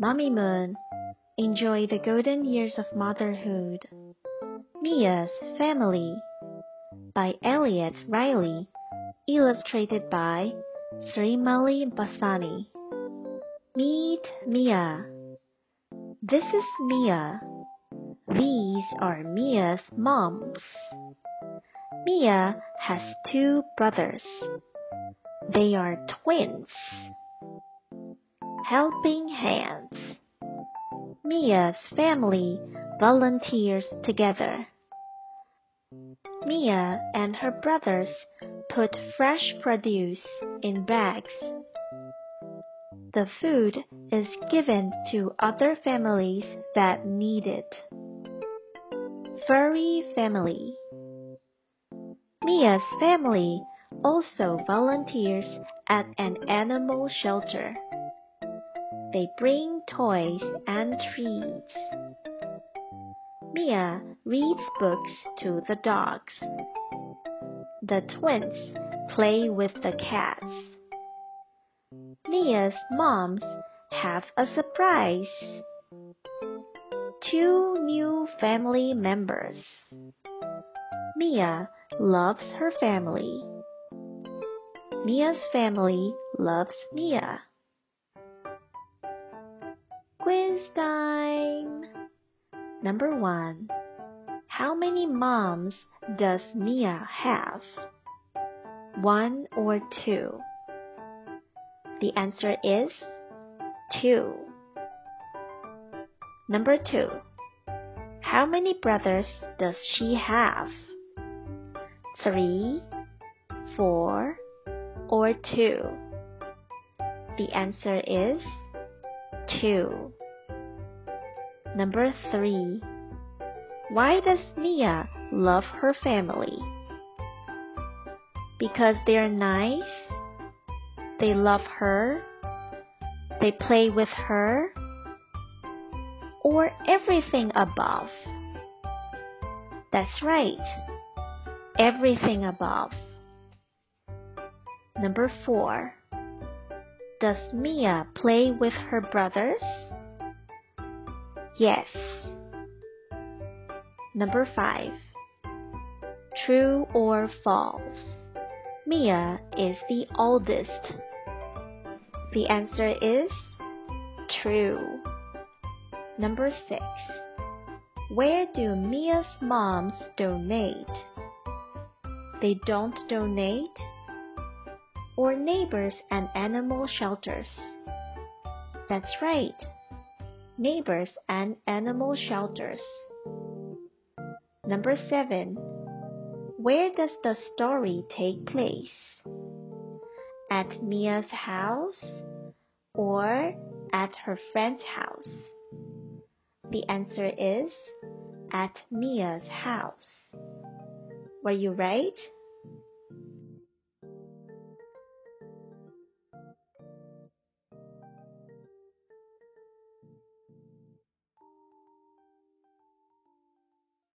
Mamimoon, enjoy the golden years of motherhood. Mia's Family by Elliot Riley, illustrated by Srimalie Bassani. Meet Mia. This is Mia. These are Mia's moms. Mia has two brothers. They are twins. Helping Hands. Mia's family volunteers together. Mia and her brothers put fresh produce in bags. The food is given to other families that need it. Furry Family Mia's family also volunteers at an animal shelter. They bring toys and treats. Mia reads books to the dogs. The twins play with the cats. Mia's moms have a surprise. Two new family members. Mia loves her family. Mia's family loves Mia. Quiz time! Number one. How many moms does Mia have? One or two? The answer is two. Number two. How many brothers does she have? Three, four, or two? The answer is two. Number three. Why does Mia love her family? Because they're nice? They love her? They play with her? Or everything above? That's right. Everything above. Number four. Does Mia play with her brothers? Yes. Number 5. True or false? Mia is the oldest. The answer is true. Number 6. Where do Mia's moms donate? They don't donate? Or neighbors and animal shelters? That's right neighbors and animal shelters. Number 7. Where does the story take place? At Mia's house or at her friend's house? The answer is at Mia's house. Were you right?